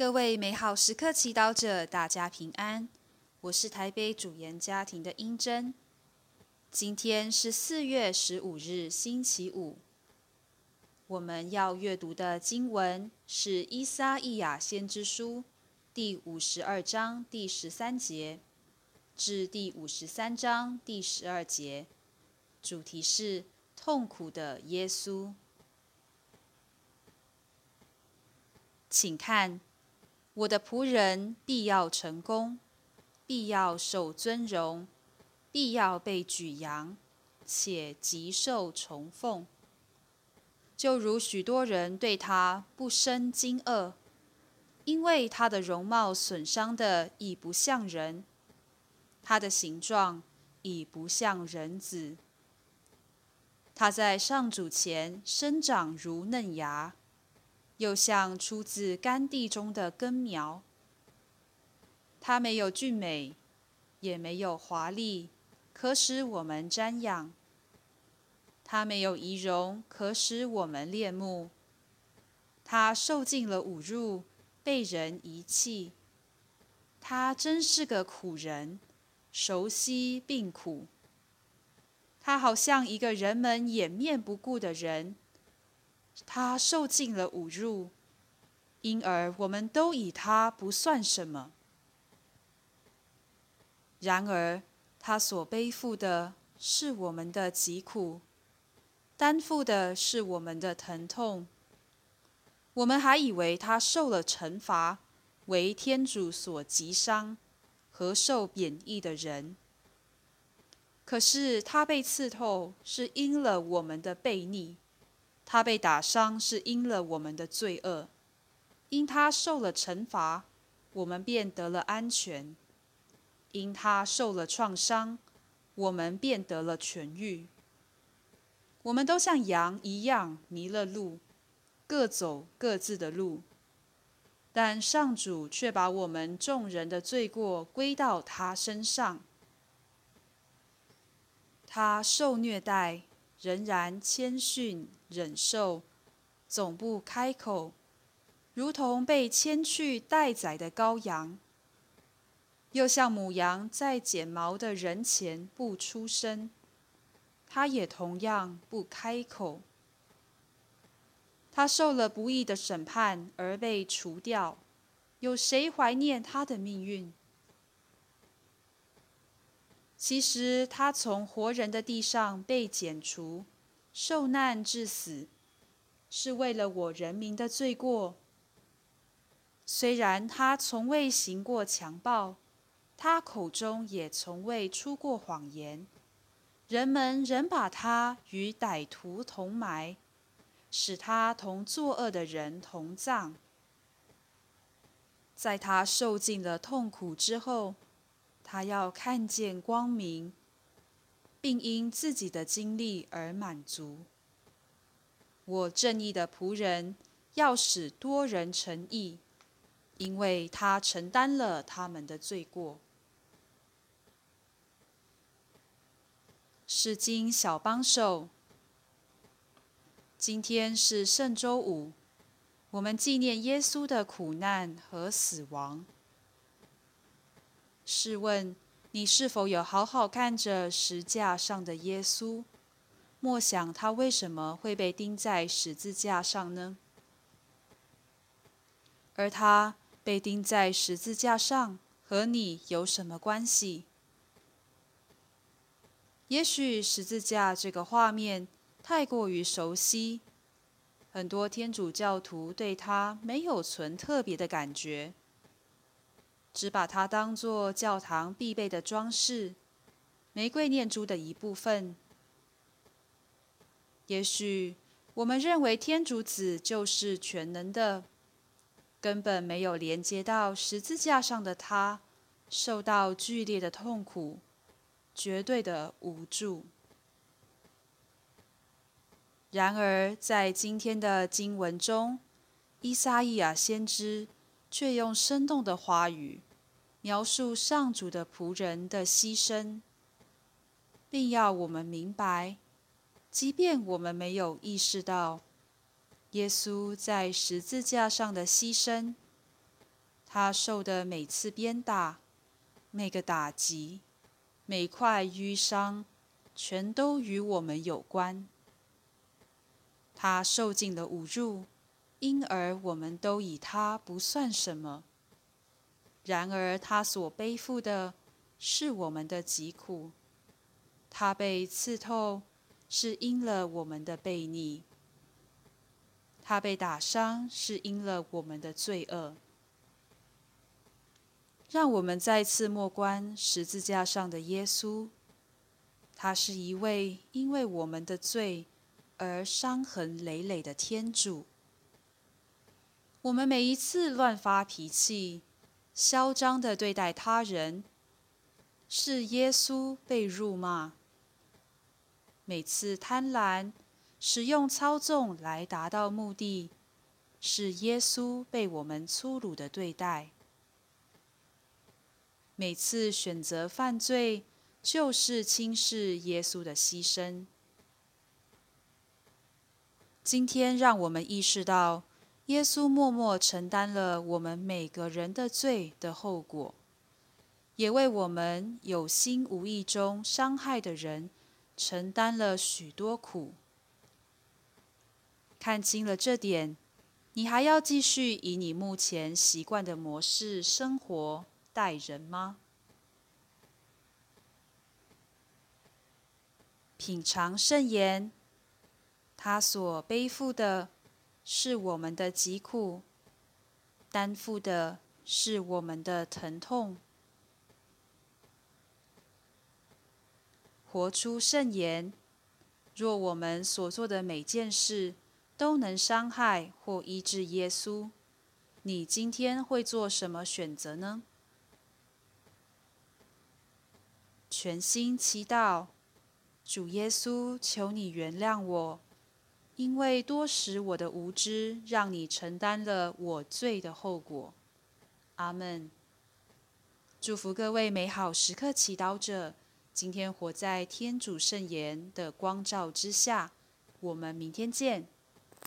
各位美好时刻祈祷者，大家平安。我是台北主研家庭的英珍。今天是四月十五日，星期五。我们要阅读的经文是《伊撒伊亚先知书》第五十二章第十三节至第五十三章第十二节，主题是痛苦的耶稣。请看。我的仆人必要成功，必要受尊荣，必要被举扬，且极受崇奉。就如许多人对他不生惊愕，因为他的容貌损伤的已不像人，他的形状已不像人子。他在上主前生长如嫩芽。又像出自甘地中的根苗，它没有俊美，也没有华丽，可使我们瞻仰；它没有仪容，可使我们恋慕。它受尽了侮辱，被人遗弃。他真是个苦人，熟悉病苦。他好像一个人们掩面不顾的人。他受尽了侮辱，因而我们都以他不算什么。然而，他所背负的是我们的疾苦，担负的是我们的疼痛。我们还以为他受了惩罚，为天主所击伤和受贬义的人。可是他被刺透，是因了我们的悖逆。他被打伤是因了我们的罪恶，因他受了惩罚，我们便得了安全；因他受了创伤，我们便得了痊愈。我们都像羊一样迷了路，各走各自的路，但上主却把我们众人的罪过归到他身上。他受虐待。仍然谦逊忍受，总不开口，如同被牵去待宰的羔羊；又像母羊在剪毛的人前不出声，他也同样不开口。他受了不义的审判而被除掉，有谁怀念他的命运？其实他从活人的地上被剪除，受难致死，是为了我人民的罪过。虽然他从未行过强暴，他口中也从未出过谎言，人们仍把他与歹徒同埋，使他同作恶的人同葬。在他受尽了痛苦之后。他要看见光明，并因自己的经历而满足。我正义的仆人要使多人成义，因为他承担了他们的罪过。是经小帮手。今天是圣周五，我们纪念耶稣的苦难和死亡。试问，你是否有好好看着石架上的耶稣？莫想他为什么会被钉在十字架上呢？而他被钉在十字架上，和你有什么关系？也许十字架这个画面太过于熟悉，很多天主教徒对他没有存特别的感觉。只把它当作教堂必备的装饰，玫瑰念珠的一部分。也许我们认为天主子就是全能的，根本没有连接到十字架上的他受到剧烈的痛苦，绝对的无助。然而，在今天的经文中，伊撒伊亚先知。却用生动的话语描述上主的仆人的牺牲，并要我们明白，即便我们没有意识到耶稣在十字架上的牺牲，他受的每次鞭打、每个打击、每块淤伤，全都与我们有关。他受尽了侮辱，因而我们都以他不算什么。然而他所背负的是我们的疾苦，他被刺透是因了我们的悖逆，他被打伤是因了我们的罪恶。让我们再次默观十字架上的耶稣，他是一位因为我们的罪而伤痕累累的天主。我们每一次乱发脾气、嚣张的对待他人，是耶稣被辱骂；每次贪婪、使用操纵来达到目的，是耶稣被我们粗鲁的对待。每次选择犯罪，就是轻视耶稣的牺牲。今天，让我们意识到，耶稣默默承担了我们每个人的罪的后果，也为我们有心无意中伤害的人承担了许多苦。看清了这点，你还要继续以你目前习惯的模式生活？待人吗？品尝圣言，他所背负的是我们的疾苦，担负的是我们的疼痛。活出圣言，若我们所做的每件事都能伤害或医治耶稣，你今天会做什么选择呢？全心祈祷，主耶稣，求你原谅我，因为多时我的无知，让你承担了我罪的后果。阿门。祝福各位美好时刻祈祷者，今天活在天主圣言的光照之下。我们明天见。